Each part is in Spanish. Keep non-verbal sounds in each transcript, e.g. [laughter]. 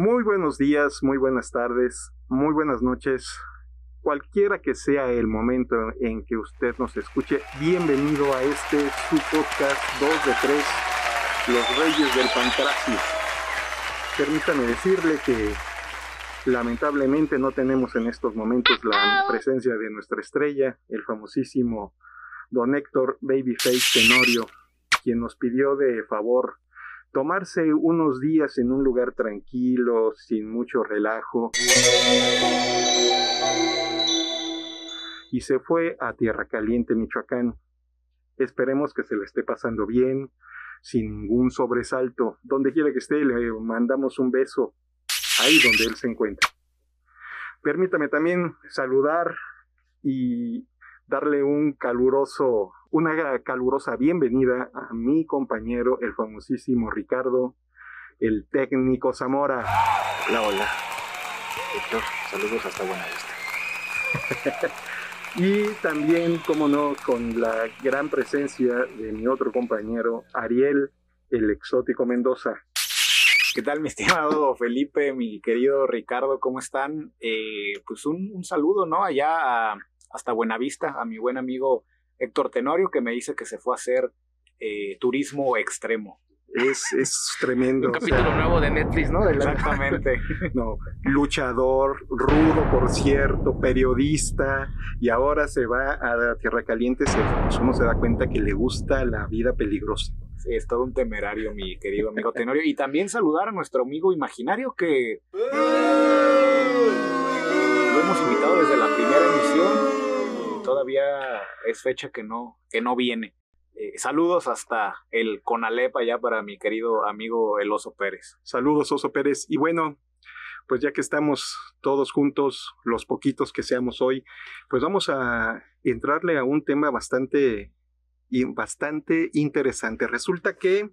Muy buenos días, muy buenas tardes, muy buenas noches. Cualquiera que sea el momento en que usted nos escuche, bienvenido a este su podcast 2 de 3, Los Reyes del Pantracio. Permítame decirle que lamentablemente no tenemos en estos momentos la presencia de nuestra estrella, el famosísimo don Héctor Babyface Tenorio, quien nos pidió de favor tomarse unos días en un lugar tranquilo, sin mucho relajo. Y se fue a Tierra Caliente, Michoacán. Esperemos que se le esté pasando bien, sin ningún sobresalto. Donde quiera que esté, le mandamos un beso ahí donde él se encuentra. Permítame también saludar y darle un caluroso, una calurosa bienvenida a mi compañero, el famosísimo Ricardo, el técnico Zamora. Hola, hola. Héctor, saludos hasta Buenavista. [laughs] y también, como no, con la gran presencia de mi otro compañero, Ariel, el exótico Mendoza. ¿Qué tal, mi estimado Felipe, mi querido Ricardo? ¿Cómo están? Eh, pues un, un, saludo, ¿no? Allá a, hasta Buenavista, a mi buen amigo Héctor Tenorio, que me dice que se fue a hacer eh, turismo extremo. Es, es tremendo. Un capítulo nuevo de Netflix, ¿no? Exactamente. [laughs] no, luchador, rudo, por cierto, periodista, y ahora se va a Tierra Caliente, se, pues uno se da cuenta que le gusta la vida peligrosa. Sí, es todo un temerario, mi querido amigo Tenorio. Y también saludar a nuestro amigo imaginario que lo hemos invitado desde la primera emisión. Todavía es fecha que no, que no viene. Eh, saludos hasta el Conalep allá para mi querido amigo El Oso Pérez. Saludos, Oso Pérez. Y bueno, pues ya que estamos todos juntos, los poquitos que seamos hoy, pues vamos a entrarle a un tema bastante bastante interesante. Resulta que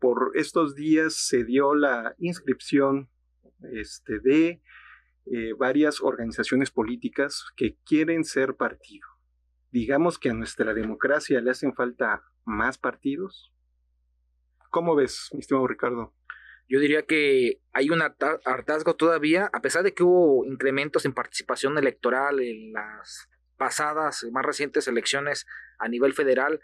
por estos días se dio la inscripción este, de eh, varias organizaciones políticas que quieren ser partido. Digamos que a nuestra democracia le hacen falta más partidos. ¿Cómo ves, mi estimado Ricardo? Yo diría que hay un hartazgo todavía, a pesar de que hubo incrementos en participación electoral en las pasadas, más recientes elecciones a nivel federal,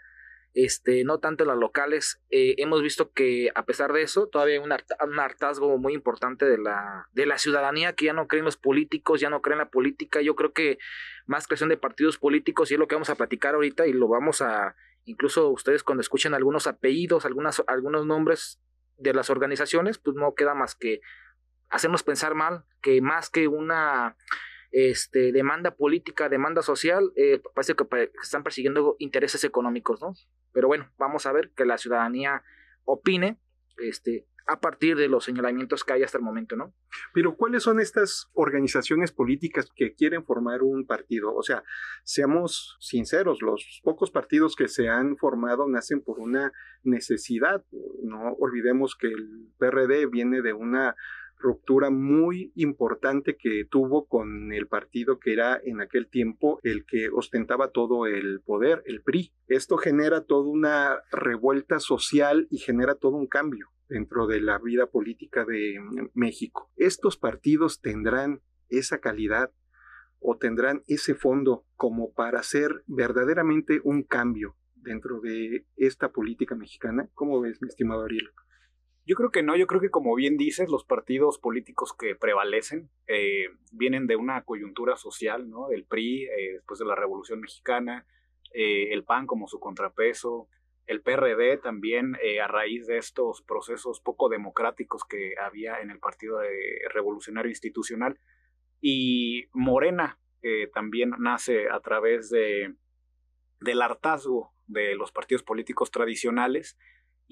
este, no tanto las locales. Eh, hemos visto que a pesar de eso, todavía hay un, hartazgo muy importante de la, de la ciudadanía que ya no creen los políticos, ya no creen la política. Yo creo que más creación de partidos políticos, y es lo que vamos a platicar ahorita, y lo vamos a, incluso ustedes cuando escuchen algunos apellidos, algunas, algunos nombres de las organizaciones, pues no queda más que hacernos pensar mal, que más que una este, demanda política, demanda social, eh, parece que están persiguiendo intereses económicos, ¿no? Pero bueno, vamos a ver que la ciudadanía opine este, a partir de los señalamientos que hay hasta el momento, ¿no? Pero ¿cuáles son estas organizaciones políticas que quieren formar un partido? O sea, seamos sinceros, los pocos partidos que se han formado nacen por una necesidad. No olvidemos que el PRD viene de una ruptura muy importante que tuvo con el partido que era en aquel tiempo el que ostentaba todo el poder, el PRI. Esto genera toda una revuelta social y genera todo un cambio dentro de la vida política de México. Estos partidos tendrán esa calidad o tendrán ese fondo como para hacer verdaderamente un cambio dentro de esta política mexicana. ¿Cómo ves, mi estimado Ariel? Yo creo que no, yo creo que como bien dices, los partidos políticos que prevalecen eh, vienen de una coyuntura social, ¿no? El PRI, eh, después de la Revolución Mexicana, eh, el PAN como su contrapeso, el PRD también a raíz de estos procesos poco democráticos que había en el Partido Revolucionario Institucional, y Morena también nace a través de, del hartazgo de los partidos políticos tradicionales,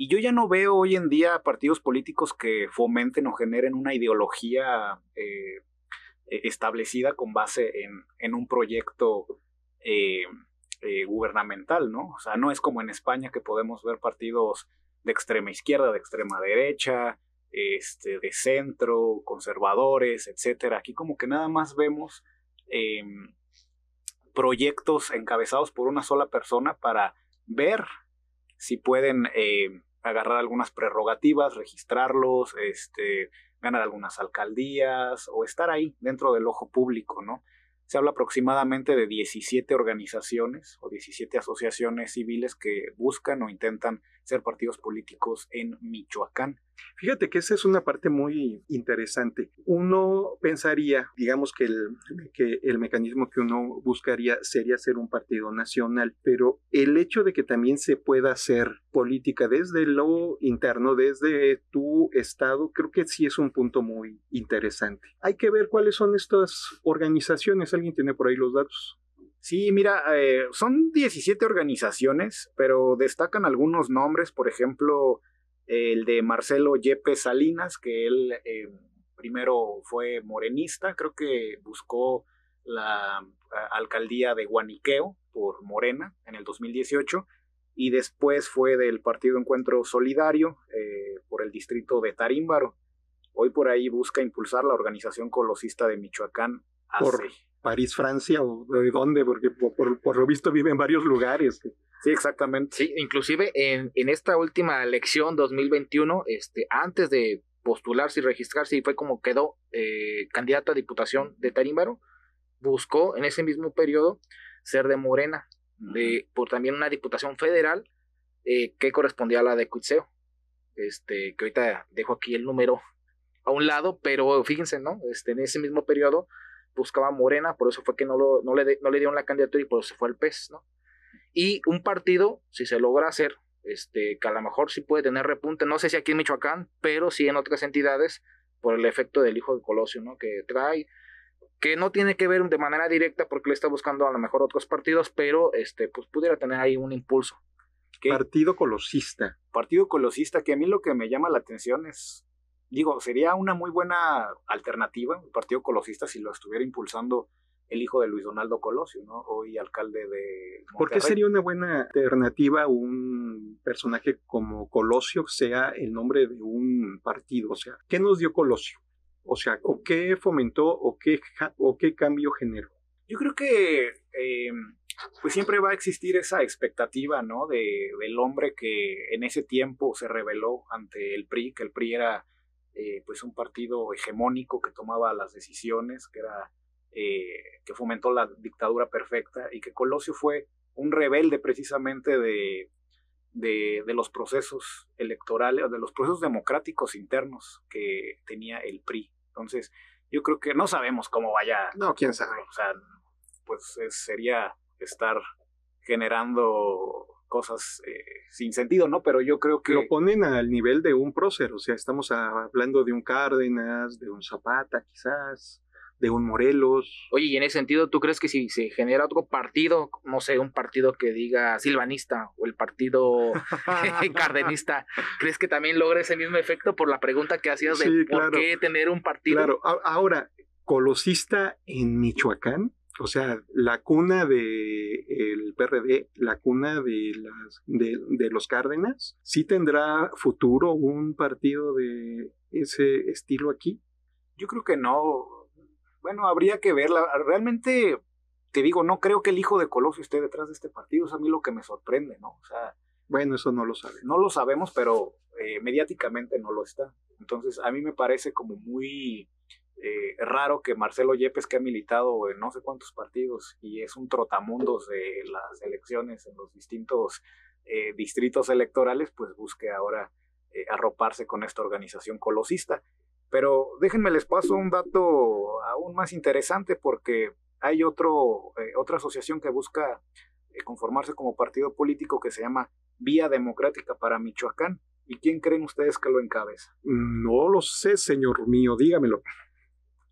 y yo ya no veo hoy en día partidos políticos que fomenten o generen una ideología eh, e, establecida con base en, un proyecto eh, eh, gubernamental, ¿no? O sea, no es como en España que podemos ver partidos de extrema izquierda, de extrema derecha, este, de centro, conservadores, etcétera. Aquí como que nada más vemos em, proyectos encabezados por una sola persona para ver si pueden agarrar algunas prerrogativas, registrarlos, este, ganar algunas alcaldías o estar ahí dentro del ojo público, ¿no? Se habla aproximadamente de 17 organizaciones o 17 asociaciones civiles que buscan o intentan ser partidos políticos en Michoacán. Fíjate que esa es una parte muy interesante. Uno pensaría, digamos que el, que el mecanismo que uno buscaría sería ser un partido nacional, pero el hecho de que también se pueda hacer política desde lo interno, desde tu estado, creo que sí es un punto muy interesante. Hay que ver cuáles son estas organizaciones. ¿Alguien tiene por ahí los datos? Sí, mira, eh, son 17 organizaciones, pero destacan algunos nombres, por ejemplo, el de Marcelo Yepes Salinas, que él eh, primero fue morenista, creo que buscó la alcaldía de Guaniqueo por Morena en el 2018 y después fue del Partido Encuentro Solidario eh, por el distrito de Tarímbaro. Hoy por ahí busca impulsar la organización colosista de Michoacán. Por París, Francia o de dónde, porque por, lo visto vive en varios lugares. Sí, exactamente. Sí, inclusive en, en esta última elección 2021, este, antes de postularse y registrarse, y fue como quedó eh, candidato a diputación de Tarímbaro, buscó en ese mismo periodo ser de Morena, de, por también una diputación federal eh, que correspondía a la de Cuitseo. Este, que ahorita dejo aquí el número a un lado, pero fíjense, ¿no? Este, en ese mismo periodo buscaba Morena, por eso fue que no, lo, no, le, no le dieron la candidatura y por eso se fue al PES, ¿no? Y un partido, si se logra hacer, este, que a lo mejor sí puede tener repunte, no sé si aquí en Michoacán, pero sí en otras entidades, por el efecto del hijo de Colosio, ¿no? Que trae, que no tiene que ver de manera directa porque le está buscando a lo mejor otros partidos, pero este, pues pudiera tener ahí un impulso. Partido colosista. Partido colosista, que a mí lo que me llama la atención es digo, sería una muy buena alternativa el Partido Colosista si lo estuviera impulsando el hijo de Luis Donaldo Colosio, ¿no? Hoy alcalde de Monterrey. ¿Por qué sería una buena alternativa un personaje como Colosio sea el nombre de un partido? O sea, ¿qué nos dio Colosio? O sea, ¿o qué fomentó o qué, o qué cambio generó? Yo creo que eh, pues siempre va a existir esa expectativa, ¿no? De, del hombre que en ese tiempo se rebeló ante el PRI, que el PRI era eh, pues un partido hegemónico que tomaba las decisiones, que era eh, que fomentó la dictadura perfecta y que Colosio fue un rebelde precisamente de, de, los procesos electorales, de los procesos democráticos internos que tenía el PRI. Entonces, yo creo que no sabemos cómo vaya. No, quién sabe. O sea, pues sería estar generando cosas eh, sin sentido, ¿no? Pero yo creo que... Lo ponen al nivel de un prócer, o sea, estamos hablando de un Cárdenas, de un Zapata quizás, de un Morelos. Oye, y en ese sentido, ¿tú crees que si se genera otro partido, no sé, un partido que diga silvanista o el partido [laughs] [laughs] cardenista, ¿crees que también logra ese mismo efecto por la pregunta que hacías de por qué tener un partido? Claro, ahora, colosista en Michoacán, o sea, la cuna del el PRD, la cuna de, las, de, los Cárdenas, ¿sí tendrá futuro un partido de ese estilo aquí? Yo creo que no. Bueno, habría que verla. Realmente, te digo, no creo que el hijo de Colosio esté detrás de este partido. Es a mí lo que me sorprende, ¿no? O sea. Bueno, eso no lo sabemos. No lo sabemos, pero eh, mediáticamente no lo está. Entonces, a mí me parece como muy eh, raro que Marcelo Yepes, que ha militado en no sé cuántos partidos y es un trotamundos de las elecciones en los distintos eh, distritos electorales, pues busque ahora eh, arroparse con esta organización colosista. Pero déjenme les paso un dato aún más interesante porque hay otro, otra asociación que busca conformarse como partido político que se llama Vía Democrática para Michoacán. ¿Y quién creen ustedes que lo encabeza? No lo sé, señor mío, dígamelo.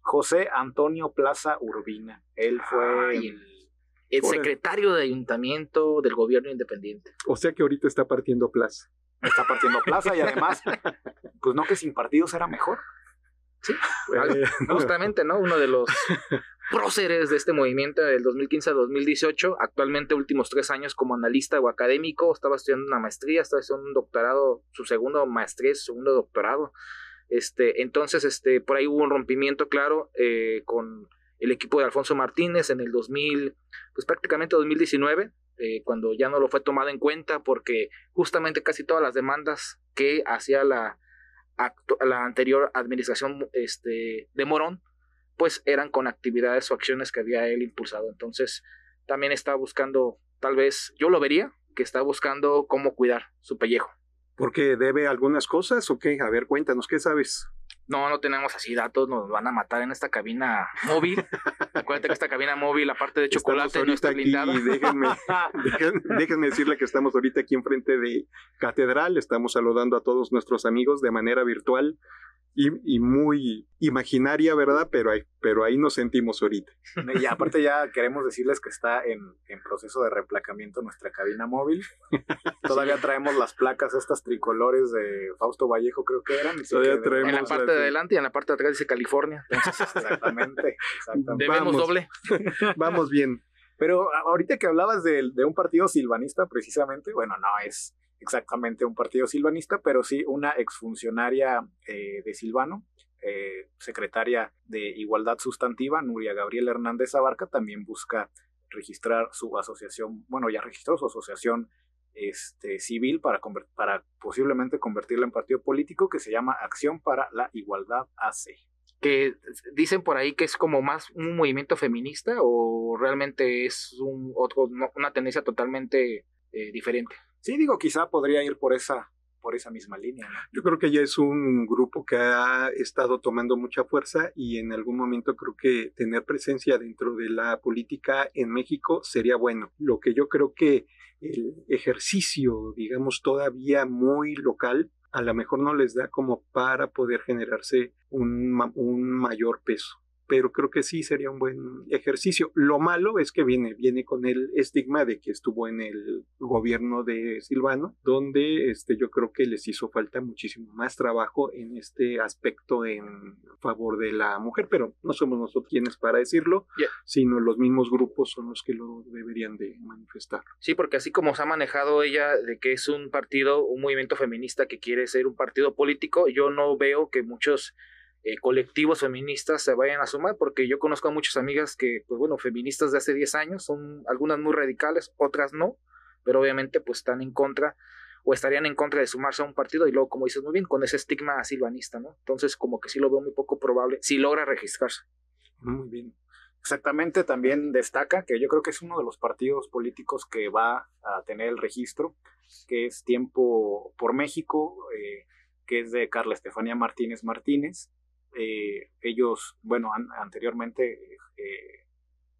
José Antonio Plaza Urbina. Él fue el, secretario de ayuntamiento del gobierno independiente. O sea que ahorita está partiendo plaza. Está partiendo plaza y además, [laughs] pues no que sin partidos era mejor. Sí, eh, [laughs] justamente, ¿no? Uno de los [laughs] próceres de este movimiento del 2015 a 2018, actualmente últimos tres años como analista o académico, estaba estudiando una maestría, estaba estudiando un doctorado, su segundo maestría, su segundo doctorado. Este, entonces, este, por ahí hubo un rompimiento, claro, eh, con el equipo de Alfonso Martínez en el 2000, pues prácticamente 2019, eh, cuando ya no lo fue tomado en cuenta porque justamente casi todas las demandas que hacía la, anterior administración este, de Morón, pues eran con actividades o acciones que había él impulsado. Entonces, también está buscando, tal vez, yo lo vería, que está buscando cómo cuidar su pellejo. ¿Porque debe algunas cosas o qué? A ver, cuéntanos, ¿qué sabes? No, no tenemos así datos, nos van a matar en esta cabina móvil. [laughs] Acuérdate que esta cabina móvil, aparte de chocolate, no está blindada. déjenme, [laughs] déjenme, decirle que estamos ahorita aquí enfrente de Catedral, estamos saludando a todos nuestros amigos de manera virtual y, muy imaginaria, ¿verdad? Pero ahí, pero ahí nos sentimos ahorita. Y aparte ya queremos decirles que está en, en proceso de replacamiento nuestra cabina móvil. [laughs] Todavía traemos las placas estas tricolores de Fausto Vallejo, creo que eran. Todavía traemos la parte de adelante y en la parte de atrás dice California. [laughs] exactamente, exactamente. Debemos doble. [laughs] Vamos bien. Pero ahorita que hablabas de, de un partido silvanista, precisamente, bueno, no es exactamente un partido silvanista, pero sí una exfuncionaria eh, de Silvano, eh, secretaria de Igualdad Sustantiva, Nuria Gabriel Hernández Abarca, también busca registrar su asociación, bueno, ya registró su asociación este, civil para, para posiblemente convertirla en partido político que se llama Acción para la Igualdad AC. Que dicen por ahí que es como más un movimiento feminista o realmente es un, otro, una tendencia totalmente eh, diferente. Sí, digo, quizá podría ir por esa, por esa misma línea. Yo creo que ya es un grupo que ha estado tomando mucha fuerza y en algún momento creo que tener presencia dentro de la política en México sería bueno. Lo que yo creo que el ejercicio, digamos, todavía muy local, a lo mejor no les da como para poder generarse un, un mayor peso pero creo que sí sería un buen ejercicio. Lo malo es que viene, viene con el estigma de que estuvo en el gobierno de Silvano, donde este, yo creo que les hizo falta muchísimo más trabajo en este aspecto en favor de la mujer, pero no somos nosotros quienes para decirlo, sino los mismos grupos son los que lo deberían de manifestar. Sí, porque así como se ha manejado ella de que es un partido, un movimiento feminista que quiere ser un partido político, yo no veo que muchos eh, colectivos feministas se vayan a sumar, porque yo conozco a muchas amigas que, pues bueno, feministas de hace 10 años, son algunas muy radicales, otras no, pero obviamente pues están en contra o estarían en contra de sumarse a un partido y luego, como dices muy bien, con ese estigma silvanista, ¿no? Entonces, como que sí lo veo muy poco probable, si logra registrarse. Muy bien. Exactamente, también destaca que yo creo que es uno de los partidos políticos que va a tener el registro, que es Tiempo por México, eh, que es de Carla Estefanía Martínez Martínez, eh, ellos, bueno, anteriormente eh,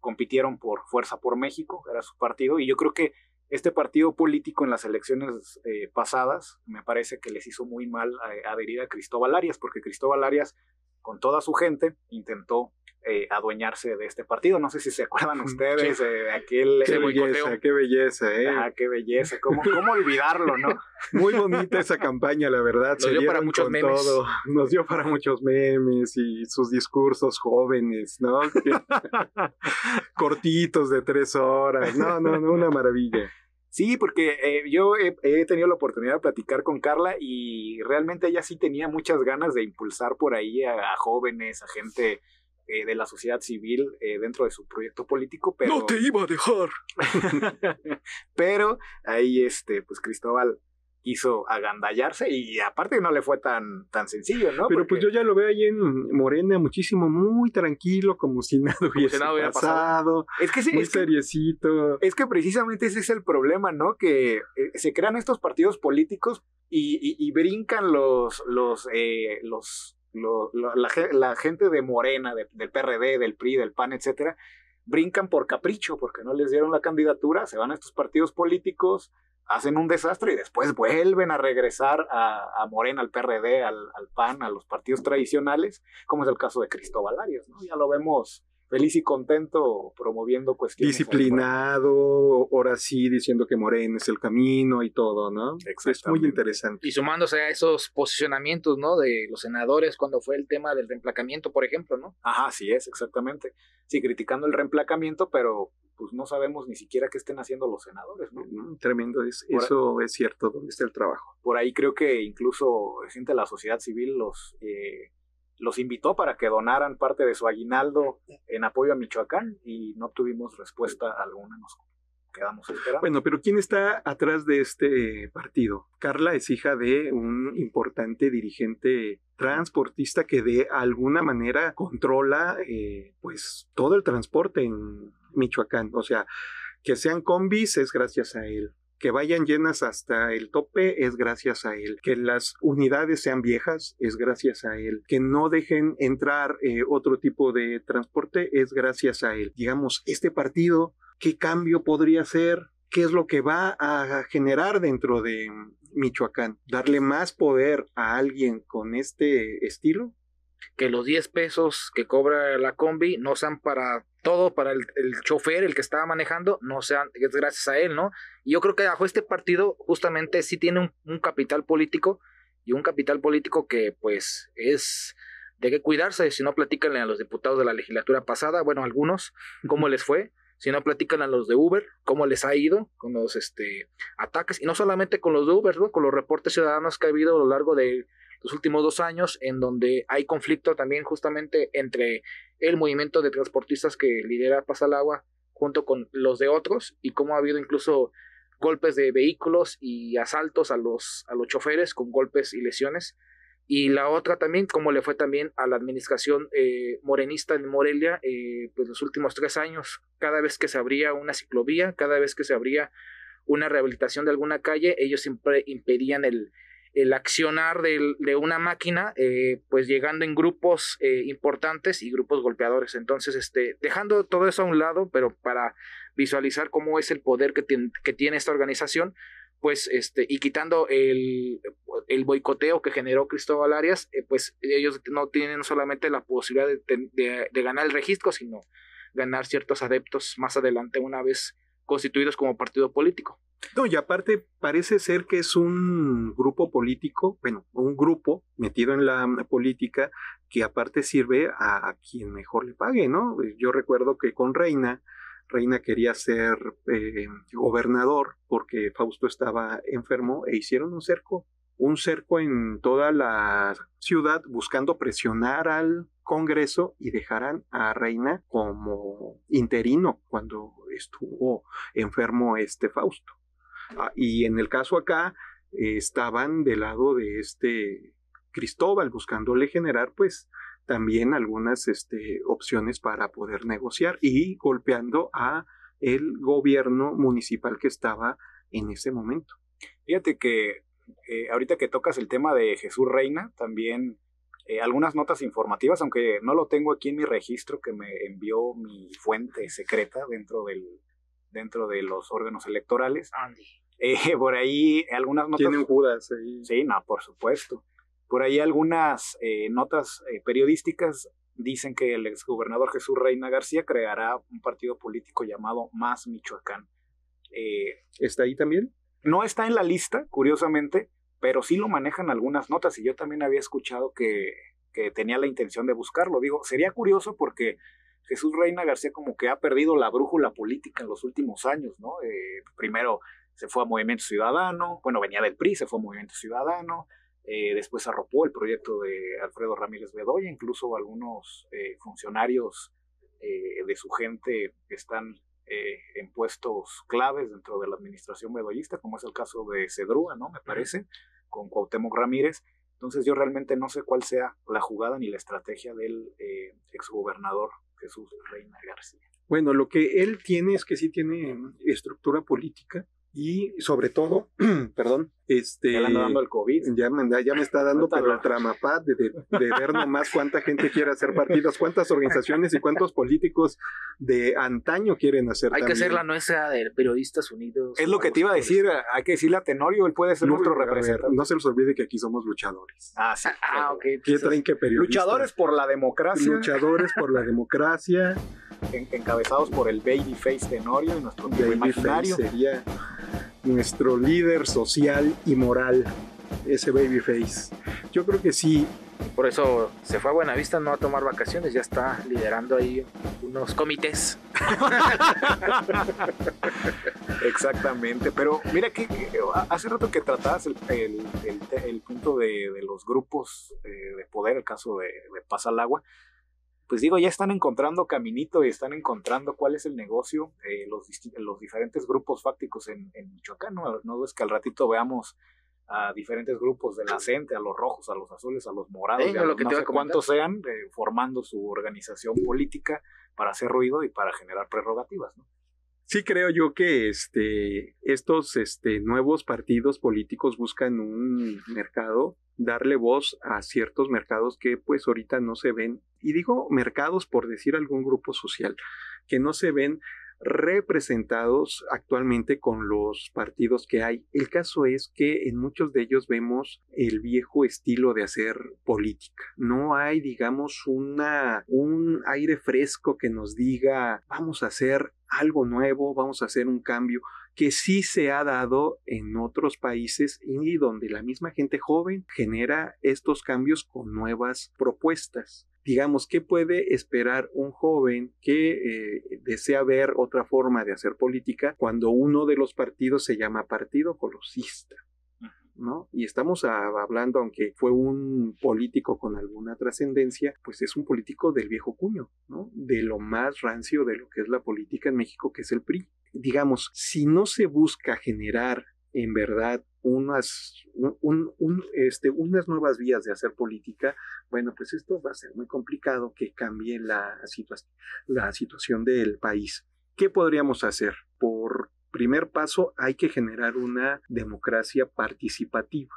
compitieron por Fuerza por México, era su partido, y yo creo que este partido político en las elecciones eh, pasadas me parece que les hizo muy mal adherir a Cristóbal Arias, porque Cristóbal Arias, con toda su gente, intentó eh, adueñarse de este partido. No sé si se acuerdan [laughs] ustedes de aquel... Qué belleza, qué belleza, ¿eh? qué belleza. ¿Cómo, ¿Cómo, olvidarlo, no? [laughs] Muy bonita esa campaña, la verdad. Nos dio para muchos memes. Todo. [laughs] Nos dio para muchos memes y sus discursos jóvenes, ¿no? Cortitos de tres horas. No, no, no, una maravilla. Sí, porque eh, yo he, tenido la oportunidad de platicar con Carla y realmente ella sí tenía muchas ganas de impulsar por ahí a jóvenes, a gente eh, de la sociedad civil eh, dentro de su proyecto político, pero... No te iba a dejar. [laughs] pero ahí, este, pues Cristóbal quiso agandallarse y aparte no le fue tan, tan sencillo, ¿no? Pero pues yo ya lo veo ahí en Morena muchísimo, muy tranquilo, como si nada hubiese pasado, Es que sí, muy seriecito. Es que precisamente ese es el problema, ¿no? Que eh, se crean estos partidos políticos y, brincan los, los, los la, gente de Morena, del PRD, del PRI, del PAN, etcétera, brincan por capricho, porque no les dieron la candidatura, se van a estos partidos políticos, hacen un desastre y después vuelven a regresar a, Morena, al PRD, al, al, PAN, a los partidos tradicionales, como es el caso de Cristóbal Arias, ¿no? Ya lo vemos feliz y contento promoviendo cuestiones. Disciplinado, ahora sí diciendo que Morena es el camino y todo, ¿no? Es muy interesante. Y sumándose a esos posicionamientos, ¿no? De los senadores cuando fue el tema del reemplacamiento, por ejemplo, ¿no? Ajá, sí es, exactamente. Sí, criticando el reemplacamiento, pero pues no sabemos ni siquiera qué estén haciendo los senadores, ¿no? Mm, tremendo, es, eso es cierto, ¿dónde está el trabajo? Por ahí creo que incluso gente de la sociedad civil los... Eh, los invitó para que donaran parte de su aguinaldo en apoyo a Michoacán y no tuvimos respuesta alguna. Nos quedamos esperando. Bueno, pero ¿quién está atrás de este partido? Carla es hija de un importante dirigente transportista que de alguna manera controla eh, pues todo el transporte en Michoacán. O sea, que sean combis es gracias a él que vayan llenas hasta el tope es gracias a él, que las unidades sean viejas es gracias a él, que no dejen entrar eh, otro tipo de transporte es gracias a él. Digamos, este partido, ¿qué cambio podría ser? ¿Qué es lo que va a generar dentro de Michoacán? ¿Darle más poder a alguien con este estilo? Que los 10 pesos que cobra la combi no sean para todo para el, chofer, el que estaba manejando, no sean, es gracias a él, ¿no? Y yo creo que bajo este partido justamente sí tiene un, capital político y un capital político que pues es de qué cuidarse, si no platican a los diputados de la legislatura pasada, bueno, algunos, cómo les fue, si no platican a los de Uber, cómo les ha ido con los este, ataques, y no solamente con los de Uber, ¿no? con los reportes ciudadanos que ha habido a lo largo de los últimos dos años, en donde hay conflicto también justamente entre el movimiento de transportistas que lidera Pasalagua junto con los de otros y cómo ha habido incluso golpes de vehículos y asaltos a los, a los choferes con golpes y lesiones. Y la otra también, cómo le fue también a la administración eh, morenista en Morelia, eh, pues los últimos tres años, cada vez que se abría una ciclovía, cada vez que se abría una rehabilitación de alguna calle, ellos siempre impedían el, el accionar de, una máquina, eh, pues llegando en grupos eh, importantes y grupos golpeadores. Entonces, este, dejando todo eso a un lado, pero para visualizar cómo es el poder que, que tiene esta organización, pues, este, y quitando el, el boicoteo que generó Cristóbal Arias, eh, pues ellos no tienen solamente la posibilidad de, de ganar el registro, sino ganar ciertos adeptos más adelante una vez constituidos como partido político. No, y aparte parece ser que es un grupo político, bueno, un grupo metido en la política que aparte sirve a, quien mejor le pague, ¿no? Yo recuerdo que con Reina, Reina quería ser eh, gobernador porque Fausto estaba enfermo e hicieron un cerco, un cerco en toda la ciudad buscando presionar al Congreso y dejaran a Reina como interino cuando estuvo enfermo este Fausto. Ah, y en el caso acá eh, estaban del lado de este Cristóbal buscándole generar pues también algunas este, opciones para poder negociar y golpeando a el gobierno municipal que estaba en ese momento. Fíjate que eh, ahorita que tocas el tema de Jesús Reina, también eh, algunas notas informativas, aunque no lo tengo aquí en mi registro que me envió mi fuente secreta dentro del, dentro de los órganos electorales. Eh, por ahí algunas notas... Tienen Judas ahí. Sí, no, por supuesto. Por ahí algunas eh, notas eh, periodísticas dicen que el exgobernador Jesús Reina García creará un partido político llamado Más Michoacán. ¿Está ahí también? No está en la lista, curiosamente, pero sí lo manejan algunas notas y yo también había escuchado que, que tenía la intención de buscarlo. Digo, sería curioso porque Jesús Reina García como que ha perdido la brújula política en los últimos años, ¿no? Eh, primero se fue a Movimiento Ciudadano, bueno, venía del PRI, se fue a Movimiento Ciudadano, eh, después arropó el proyecto de Alfredo Ramírez Bedoya, incluso algunos eh, funcionarios de su gente están en puestos claves dentro de la administración bedoyista, como es el caso de Cedrúa, ¿no? Me parece, con Cuauhtémoc Ramírez. Entonces yo realmente no sé cuál sea la jugada ni la estrategia del exgobernador Jesús Reina García. Bueno, lo que él tiene es que sí tiene estructura política y sobre todo, [clears throat] perdón, este... Ya le dando el COVID. Ya me, ya me está dando pero el tramapad de, de, ver nomás cuánta gente quiere hacer partidos, cuántas organizaciones y cuántos políticos de antaño quieren hacer Hay que hacer la nuestra de Periodistas Unidos. Es lo que te iba a decir, hay que decirle a Tenorio, él puede ser nuestro representante. no se les olvide que aquí somos luchadores. Ah, sí. Ah, ok. ¿Qué traen que periodistas? Luchadores por la democracia. Luchadores por la democracia. Encabezados por el Babyface Tenorio y nuestro imaginario. sería nuestro líder social y moral, ese babyface. Yo creo que sí. Por eso se fue a Buenavista no a tomar vacaciones, ya está liderando ahí unos comités. Exactamente, pero mira que hace rato que tratabas el, punto de, los grupos eh, de poder, el caso de, de Paz al Agua, pues digo, ya están encontrando caminito y están encontrando cuál es el negocio, eh, los, los diferentes grupos fácticos en, en Michoacán, ¿no? No es que al ratito veamos a diferentes grupos de la gente, a los rojos, a los azules, a los morados, a los, no sé cuántos sean, eh, formando su organización política para hacer ruido y para generar prerrogativas, ¿no? Sí creo yo que este, estos este, nuevos partidos políticos buscan un mercado, darle voz a ciertos mercados que pues ahorita no se ven, y digo mercados por decir algún grupo social, que no se ven representados actualmente con los partidos que hay. El caso es que en muchos de ellos vemos el viejo estilo de hacer política. No hay, digamos, una, un aire fresco que nos diga vamos a hacer algo nuevo, vamos a hacer un cambio que sí se ha dado en otros países y donde la misma gente joven genera estos cambios con nuevas propuestas digamos, ¿qué puede esperar un joven que eh, desea ver otra forma de hacer política cuando uno de los partidos se llama Partido Colosista? ¿No? Y estamos hablando, aunque fue un político con alguna trascendencia, pues es un político del viejo cuño, ¿no? De lo más rancio de lo que es la política en México, que es el PRI. Digamos, si no se busca generar en verdad unas, este, unas nuevas vías de hacer política, bueno, pues esto va a ser muy complicado que cambie la, la situación del país. ¿Qué podríamos hacer? Por primer paso, hay que generar una democracia participativa.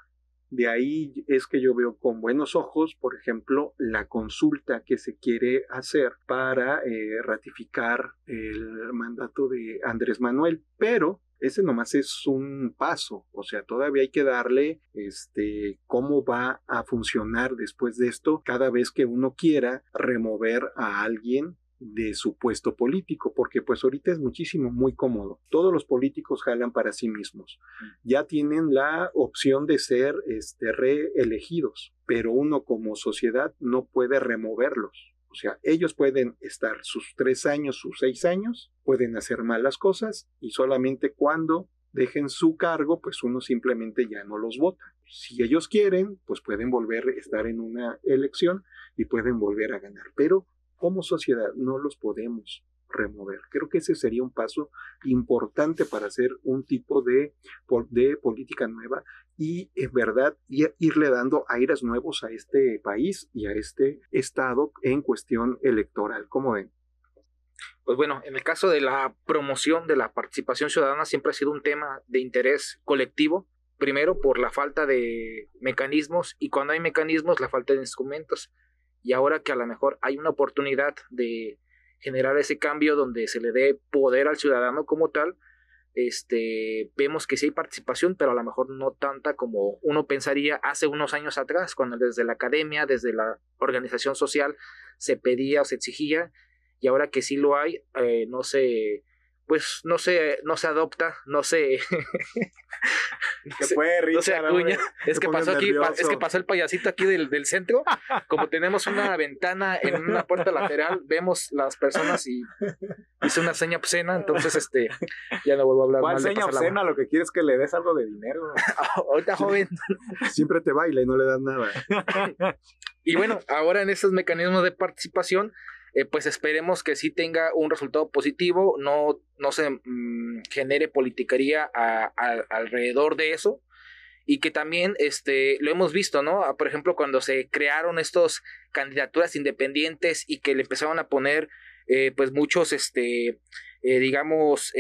De ahí es que yo veo con buenos ojos, por ejemplo, la consulta que se quiere hacer para eh, ratificar el mandato de Andrés Manuel, pero ese nomás es un paso, o sea, todavía hay que darle este cómo va a funcionar después de esto cada vez que uno quiera remover a alguien de su puesto político, porque pues ahorita es muchísimo, muy cómodo. Todos los políticos jalan para sí mismos. Ya tienen la opción de ser este, reelegidos, pero uno como sociedad no puede removerlos. O sea, ellos pueden estar sus tres años, sus seis años, pueden hacer malas cosas y solamente cuando dejen su cargo, pues uno simplemente ya no los vota. Si ellos quieren, pues pueden volver a estar en una elección y pueden volver a ganar. Pero como sociedad no los podemos remover. Creo que ese sería un paso importante para hacer un tipo de, de política nueva y en verdad irle dando aires nuevos a este país y a este estado en cuestión electoral. ¿Cómo ven? Pues bueno, en el caso de la promoción de la participación ciudadana siempre ha sido un tema de interés colectivo, primero por la falta de mecanismos y cuando hay mecanismos la falta de instrumentos. Y ahora que a lo mejor hay una oportunidad de generar ese cambio donde se le dé poder al ciudadano como tal, este, vemos que sí hay participación, pero a lo mejor no tanta como uno pensaría hace unos años atrás, cuando desde la academia, desde la organización social se pedía o se exigía, y ahora que sí lo hay, eh, no se pues no se, no se adopta, no se... [laughs] se, puede, no se acuña. Es que pasó aquí, es que pasó el payasito aquí del, del, centro. Como tenemos una ventana en una puerta lateral, vemos las personas y hice una seña obscena, entonces este ya no vuelvo a hablar. ¿Cuál seña obscena? Lo que quieres es que le des algo de dinero. [laughs] Ahorita, joven. Siempre te baila y no le das nada. [laughs] y bueno, ahora en estos mecanismos de participación eh, pues esperemos que sí tenga un resultado positivo, no, no se mm, genere politiquería alrededor de eso y que también este, lo hemos visto, ¿no? Ah, por ejemplo, cuando se crearon estas candidaturas independientes y que le empezaron a poner eh, pues muchos, este, eh, digamos,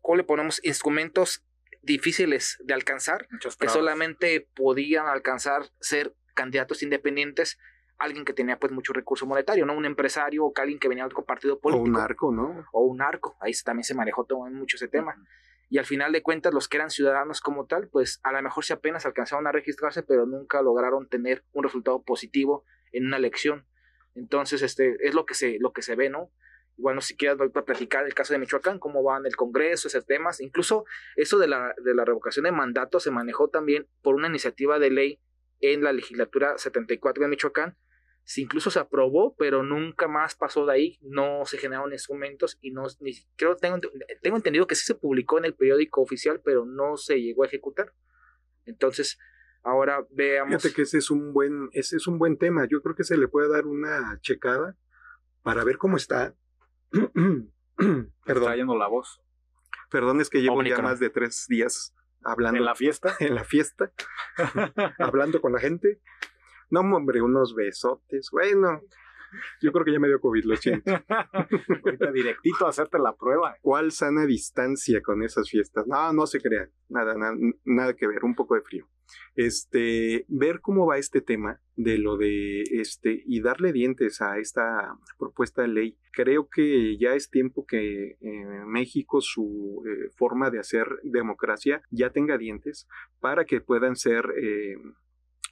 ¿cómo le ponemos? Instrumentos difíciles de alcanzar, que solamente podían alcanzar ser candidatos independientes alguien que tenía pues mucho recurso monetario, ¿no? Un empresario o alguien que venía de otro partido político. O un narco, ¿no? O un narco, ahí también se manejó todo, mucho ese tema. Y al final de cuentas, los que eran ciudadanos como tal, pues a lo mejor sí apenas alcanzaron a registrarse, pero nunca lograron tener un resultado positivo en una elección. Entonces, este, es lo que se, lo que se ve, ¿no? Bueno, si quieres voy para platicar el caso de Michoacán, cómo va en el Congreso, esos temas. Incluso eso de la, de la revocación de mandato se manejó también por una iniciativa de ley en la legislatura 74 de Michoacán, si incluso se aprobó, pero nunca más pasó de ahí, no se generaron instrumentos y no, ni, creo, tengo, tengo entendido que sí se publicó en el periódico oficial, pero no se llegó a ejecutar. Entonces, Ahora veamos. Fíjate que ese es un buen, ese es un buen tema. Yo creo que se le puede dar una checada para ver cómo está. [clears throat] Perdón. yendo la voz. Perdón, es que llevo ya más de tres días hablando. ¿En la fiesta? [laughs] En la fiesta. [laughs] hablando con la gente. No, hombre, unos besotes. Bueno, yo creo que ya me dio COVID, lo siento. [laughs] Ahorita directito a hacerte la prueba. ¿Cuál sana distancia con esas fiestas? No, no se crean. Nada, nada, nada que ver. Un poco de frío. Este, ver cómo va este tema de lo de este y darle dientes a esta propuesta de ley. Creo que ya es tiempo que eh, México su eh, forma de hacer democracia ya tenga dientes para que puedan ser eh,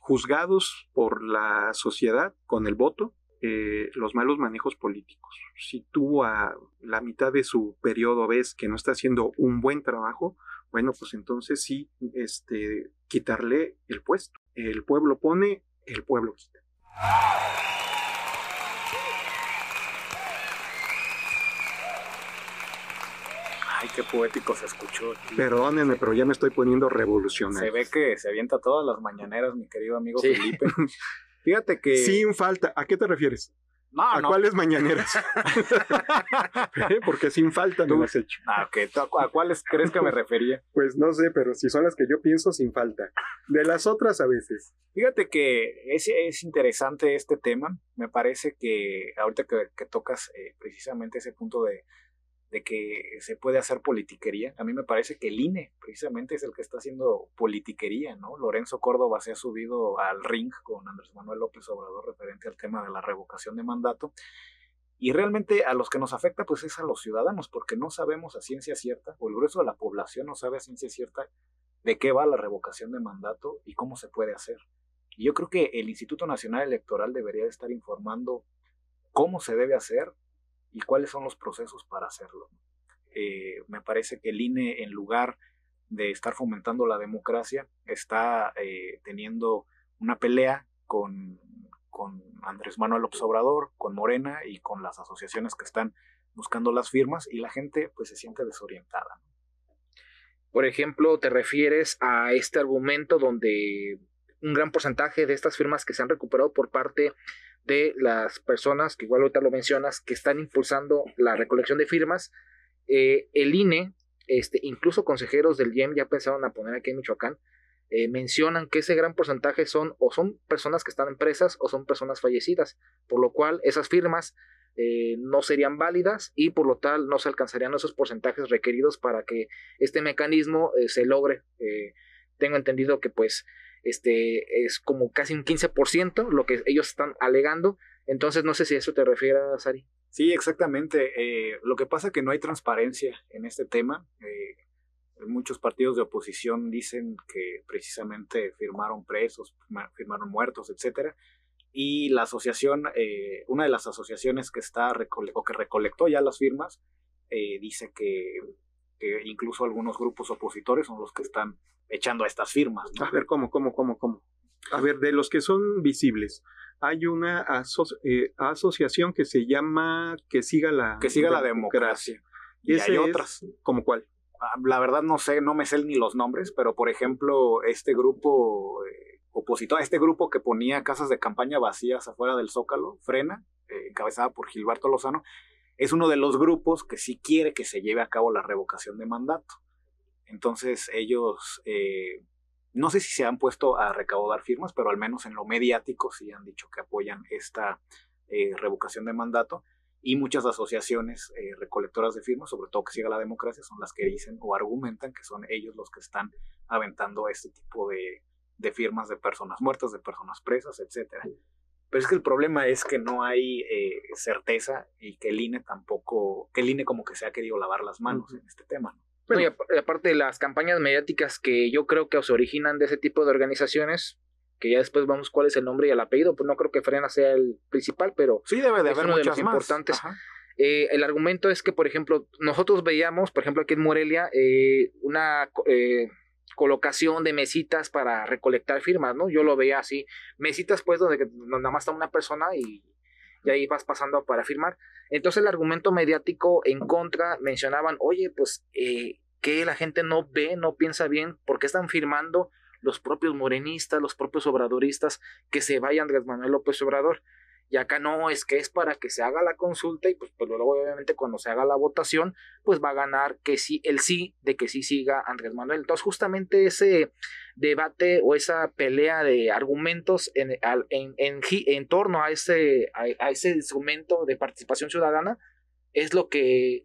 juzgados por la sociedad con el voto eh, los malos manejos políticos. Si tú a la mitad de su periodo ves que no está haciendo un buen trabajo, bueno, pues entonces sí, este, quitarle el puesto. El pueblo pone, el pueblo quita. Ay, qué poético se escuchó. Perdónenme, pero ya me estoy poniendo revolucionario. Se ve que se avienta todas las mañaneras, mi querido amigo Felipe. [laughs] Fíjate que. Sin falta. ¿A qué te refieres? No, ¿A cuáles mañaneras? [laughs] [laughs] Porque sin falta no lo has hecho. Ah, ¿A cuáles crees que me refería? Pues no sé, pero si son las que yo pienso, sin falta. De las otras a veces. Fíjate que es, es interesante este tema. Me parece que ahorita que, tocas eh, precisamente ese punto de, de que se puede hacer politiquería. A mí me parece que el INE precisamente es el que está haciendo politiquería, ¿no? Lorenzo Córdoba se ha subido al ring con Andrés Manuel López Obrador referente al tema de la revocación de mandato. Y realmente a los que nos afecta pues es a los ciudadanos, porque no sabemos a ciencia cierta, o el grueso de la población no sabe a ciencia cierta de qué va la revocación de mandato y cómo se puede hacer. Y yo creo que el Instituto Nacional Electoral debería estar informando cómo se debe hacer y cuáles son los procesos para hacerlo. Eh, me parece que el INE, en lugar de estar fomentando la democracia, está eh, teniendo una pelea con, con Andrés Manuel Obrador, con Morena y con las asociaciones que están buscando las firmas y la gente pues se siente desorientada. Por ejemplo, te refieres a este argumento donde un gran porcentaje de estas firmas que se han recuperado por parte de las personas, que igual ahorita lo mencionas, que están impulsando la recolección de firmas. Eh, el INE, este, incluso consejeros del IEM ya pensaron a poner aquí en Michoacán, eh, mencionan que ese gran porcentaje son o son personas que están presas o son personas fallecidas, por lo cual esas firmas eh, no serían válidas y por lo tal no se alcanzarían esos porcentajes requeridos para que este mecanismo se logre. tengo entendido que pues este, es como casi un 15% lo que ellos están alegando. Entonces, no sé si a eso te refieres, Sari. Sí, exactamente. Eh, lo que pasa es que no hay transparencia en este tema. Eh, muchos partidos de oposición dicen que precisamente firmaron presos, firmaron muertos, etcétera. Y la asociación, eh, una de las asociaciones que está o que recolectó ya las firmas, dice que, que incluso algunos grupos opositores son los que están echando a estas firmas. A ver, ¿cómo, cómo, cómo, cómo? A ver, de los que son visibles, hay una eh, asociación que se llama Que siga la, que siga la democracia. Y, hay otras. ¿Cómo cuál? Ah, la verdad no sé, no me sé ni los nombres, pero por ejemplo, este grupo eh, opositor, este grupo que ponía casas de campaña vacías afuera del Zócalo, Frena, eh, encabezada por Gilberto Lozano, es uno de los grupos que sí quiere que se lleve a cabo la revocación de mandato. Entonces ellos, eh, no sé si se han puesto a recaudar firmas, pero al menos en lo mediático sí han dicho que apoyan esta eh, revocación de mandato. Y muchas asociaciones eh, recolectoras de firmas, sobre todo que siga la democracia, son las que dicen o argumentan que son ellos los que están aventando este tipo de, de firmas de personas muertas, de personas presas, etcétera. Pero es que el problema es que no hay certeza y que el INE tampoco, que el INE como que se ha querido lavar las manos en este tema. ¿no? Y aparte de las campañas mediáticas que yo creo que se originan de ese tipo de organizaciones, que ya después vamos cuál es el nombre y el apellido, pues no creo que Frena sea el principal, pero sí debe de haber uno de los importantes. Eh, el argumento es que, por ejemplo, nosotros veíamos, por ejemplo, aquí en Morelia, eh, una eh, colocación de mesitas para recolectar firmas, ¿no? Yo lo veía así, mesitas pues donde, nada más está una persona y, y ahí vas pasando para firmar. Entonces el argumento mediático en contra mencionaban, oye, pues eh, que la gente no ve, no piensa bien, porque están firmando los propios morenistas, los propios obradoristas, que se vaya Andrés Manuel López Obrador. Y acá no, es que es para que se haga la consulta y pues, pues luego obviamente cuando se haga la votación, pues va a ganar que sí, el sí de que sí siga Andrés Manuel. Entonces justamente ese debate o esa pelea de argumentos en, en, en, torno a ese, a, ese instrumento de participación ciudadana es lo que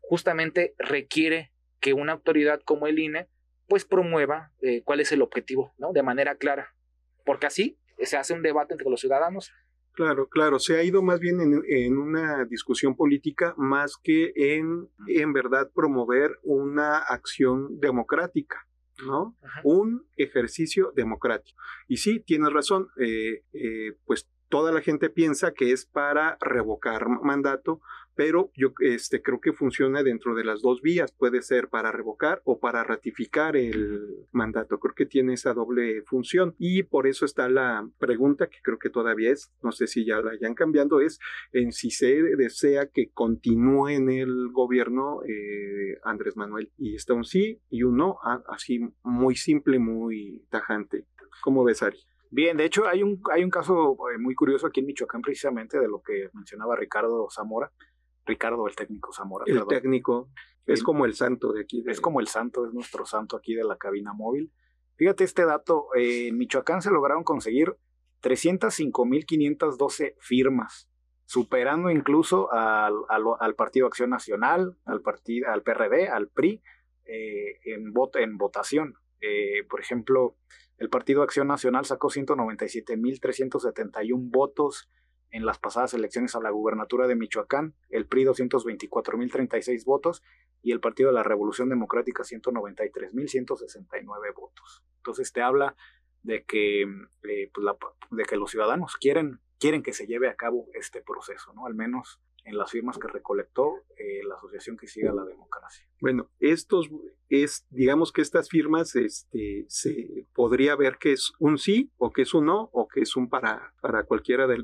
justamente requiere que una autoridad como el INE pues promueva eh, cuál es el objetivo, ¿no? De manera clara. Porque así se hace un debate entre los ciudadanos Claro, claro, se ha ido más bien en, una discusión política más que en, en verdad, promover una acción democrática, ¿no? Un ejercicio democrático. Y sí, tienes razón, eh, eh, pues toda la gente piensa que es para revocar mandato, pero yo este, creo que funciona dentro de las dos vías, puede ser para revocar o para ratificar el mandato, creo que tiene esa doble función y por eso está la pregunta que creo que todavía es, no sé si ya la hayan cambiando, es en si se desea que continúe en el gobierno eh, Andrés Manuel y está un sí y un no, así muy simple, muy tajante. ¿Cómo ves, Ari? Bien, de hecho hay un, hay un caso eh, muy curioso aquí en Michoacán precisamente de lo que mencionaba Ricardo Zamora. Ricardo, el técnico Zamora. El técnico. Es como el santo de aquí. Es como el santo, es nuestro santo aquí de la cabina móvil. Fíjate este dato, eh, en Michoacán se lograron conseguir 305.512 firmas, superando incluso al, al, Partido Acción Nacional, al, partido, al PRD, al PRI, eh, en, en votación. Eh, por ejemplo, el Partido Acción Nacional sacó 197.371 votos, en las pasadas elecciones a la gubernatura de Michoacán, el PRI 224.036 votos y el Partido de la Revolución Democrática 193.169 votos. Entonces te habla de que, eh, pues de que los ciudadanos quieren, quieren que se lleve a cabo este proceso, ¿no? Al menos en las firmas que recolectó eh, la asociación que siga la democracia. Bueno, estos es, digamos que estas firmas, este, se podría ver que es un sí o que es un no o que es un para, para cualquiera de,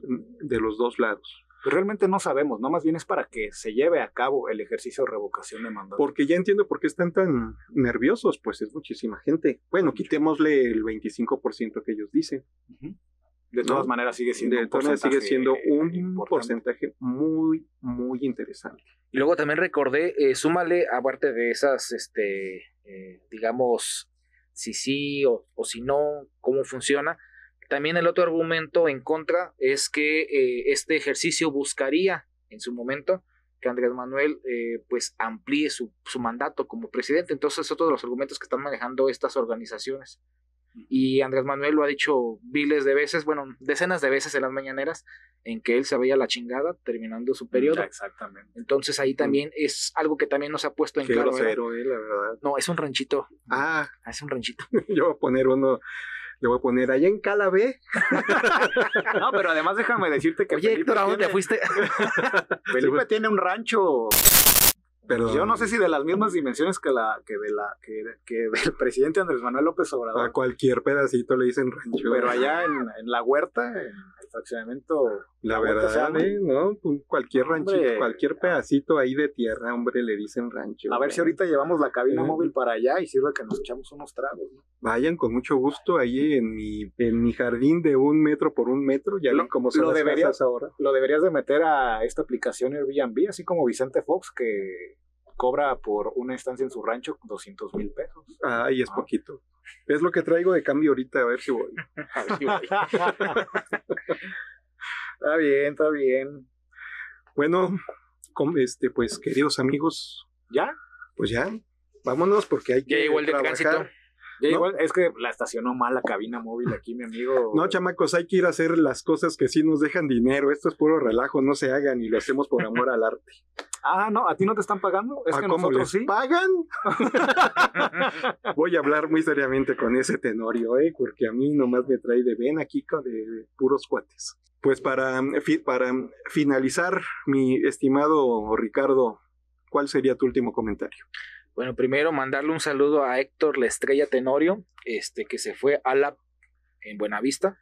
los dos lados. Pues realmente no sabemos, no más bien es para que se lleve a cabo el ejercicio de revocación de mandato. Porque ya entiendo por qué están tan nerviosos, pues es muchísima gente. Bueno, quitémosle el 25% que ellos dicen. De todas maneras sigue siendo un porcentaje sigue siendo un porcentaje muy muy interesante. Y luego también recordé, eh, súmale aparte de esas, este, eh, digamos, si sí o, si no, cómo funciona. También el otro argumento en contra es que eh, este ejercicio buscaría en su momento que Andrés Manuel pues amplíe su, su mandato como presidente. Entonces es otro de los argumentos que están manejando estas organizaciones. Y Andrés Manuel lo ha dicho miles de veces, bueno, decenas de veces en las mañaneras, en que él se veía la chingada terminando su periodo. Exactamente. Entonces ahí también es algo que también nos ha puesto en claro. Eh, la verdad. No, es un ranchito. Ah. Es un ranchito. [laughs] Yo voy a poner uno le voy a poner allá en Calabé. [laughs] no, pero además déjame decirte que. Oye, Héctor, ¿a dónde fuiste? [laughs] Felipe tiene un rancho yo no sé si de las mismas dimensiones que la que de la que, del [laughs] presidente Andrés Manuel López Obrador. A cualquier pedacito le dicen rancho. Pero allá en, la huerta, en fraccionamiento. La, verdad, ¿eh? ¿no? Cualquier ranchito, cualquier pedacito ahí de tierra, hombre, le dicen rancho. A ver si ahorita llevamos la cabina móvil para allá y sirve que nos echamos unos tragos. Vayan con mucho gusto ahí en mi, en mi jardín de un metro por un metro, ya lo, como son lo deberías, ahora. Lo deberías de meter a esta aplicación Airbnb, así como Vicente Fox, que cobra por una estancia en su rancho 200 mil pesos. Ay, es poquito. Es lo que traigo de cambio ahorita, a ver si voy. [laughs] [laughs] está bien, está bien. Bueno, este, pues queridos amigos. ¿Ya? Pues ya, vámonos porque hay que igual de trabajar. Ya igual, es que la estacionó mal la cabina móvil aquí, mi amigo. [laughs] No, chamacos, hay que ir a hacer las cosas que sí nos dejan dinero. Esto es puro relajo, no se hagan y lo hacemos por amor al arte. [laughs] Ah, no, ¿a ti no te están pagando? Es que nosotros sí. ¿Pagan? [laughs] Voy a hablar muy seriamente con ese tenorio, ¿eh? Porque a mí nomás me trae de ven aquí de puros cuates. Pues para, para finalizar, mi estimado Ricardo, ¿cuál sería tu último comentario? Bueno, primero mandarle un saludo a Héctor La Estrella Tenorio, este que se fue a la en Buenavista.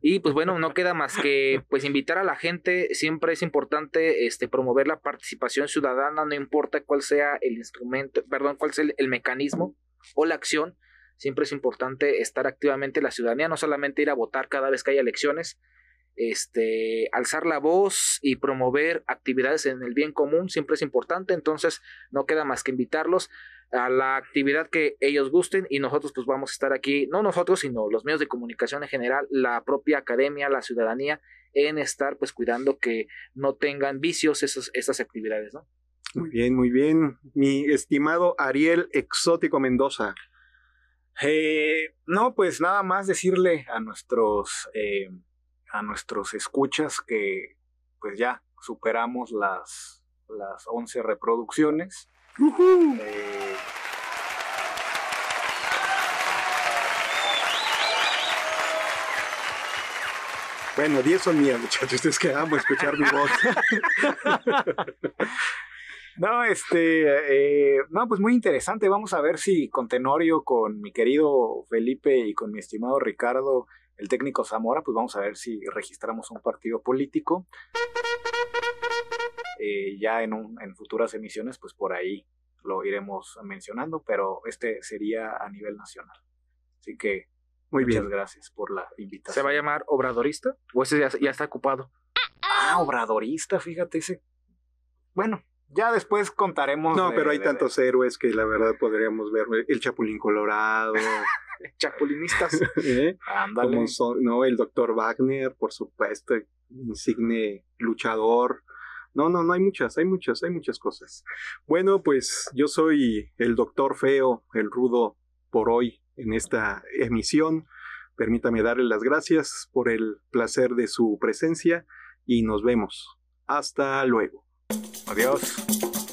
Y pues bueno, no queda más que pues invitar a la gente, siempre es importante este promover la participación ciudadana, no importa cuál sea el instrumento, perdón, cuál sea el, mecanismo o la acción, siempre es importante estar activamente la ciudadanía, no solamente ir a votar cada vez que hay elecciones, este, alzar la voz y promover actividades en el bien común siempre es importante, entonces no queda más que invitarlos a la actividad que ellos gusten y nosotros pues vamos a estar aquí, no nosotros, sino los medios de comunicación en general, la propia academia, la ciudadanía, en estar pues cuidando que no tengan vicios esas actividades. Muy bien, muy bien. Mi estimado Ariel Exótico Mendoza. Eh, no, pues nada más decirle a nuestros eh, a nuestros escuchas que pues ya superamos las, las 11 reproducciones. Eh, bueno, 10 son mías, muchachos. Es que amo escuchar mi voz. [laughs] no, este, eh, no, pues muy interesante. Vamos a ver si con Tenorio, con mi querido Felipe y con mi estimado Ricardo el técnico Zamora, pues vamos a ver si registramos un partido político. Eh, ya en, en futuras emisiones, pues por ahí lo iremos mencionando, pero este sería a nivel nacional. Así que Muy muchas gracias por la invitación. ¿Se va a llamar Obradorista? ¿O ese ya, ya está ocupado? Ah, Obradorista, fíjate ese. Bueno, ya después contaremos. No, pero hay tantos héroes que la verdad podríamos ver. El Chapulín Colorado. [laughs] [laughs] Chapulinistas. [laughs] ¿Eh? Como no, el doctor Wagner, por supuesto, insigne luchador. No, no, no hay muchas, hay muchas, hay muchas cosas. Bueno, pues yo soy el doctor feo, el rudo por hoy en esta emisión. Permítame darle las gracias por el placer de su presencia y nos vemos. Hasta luego. Adiós.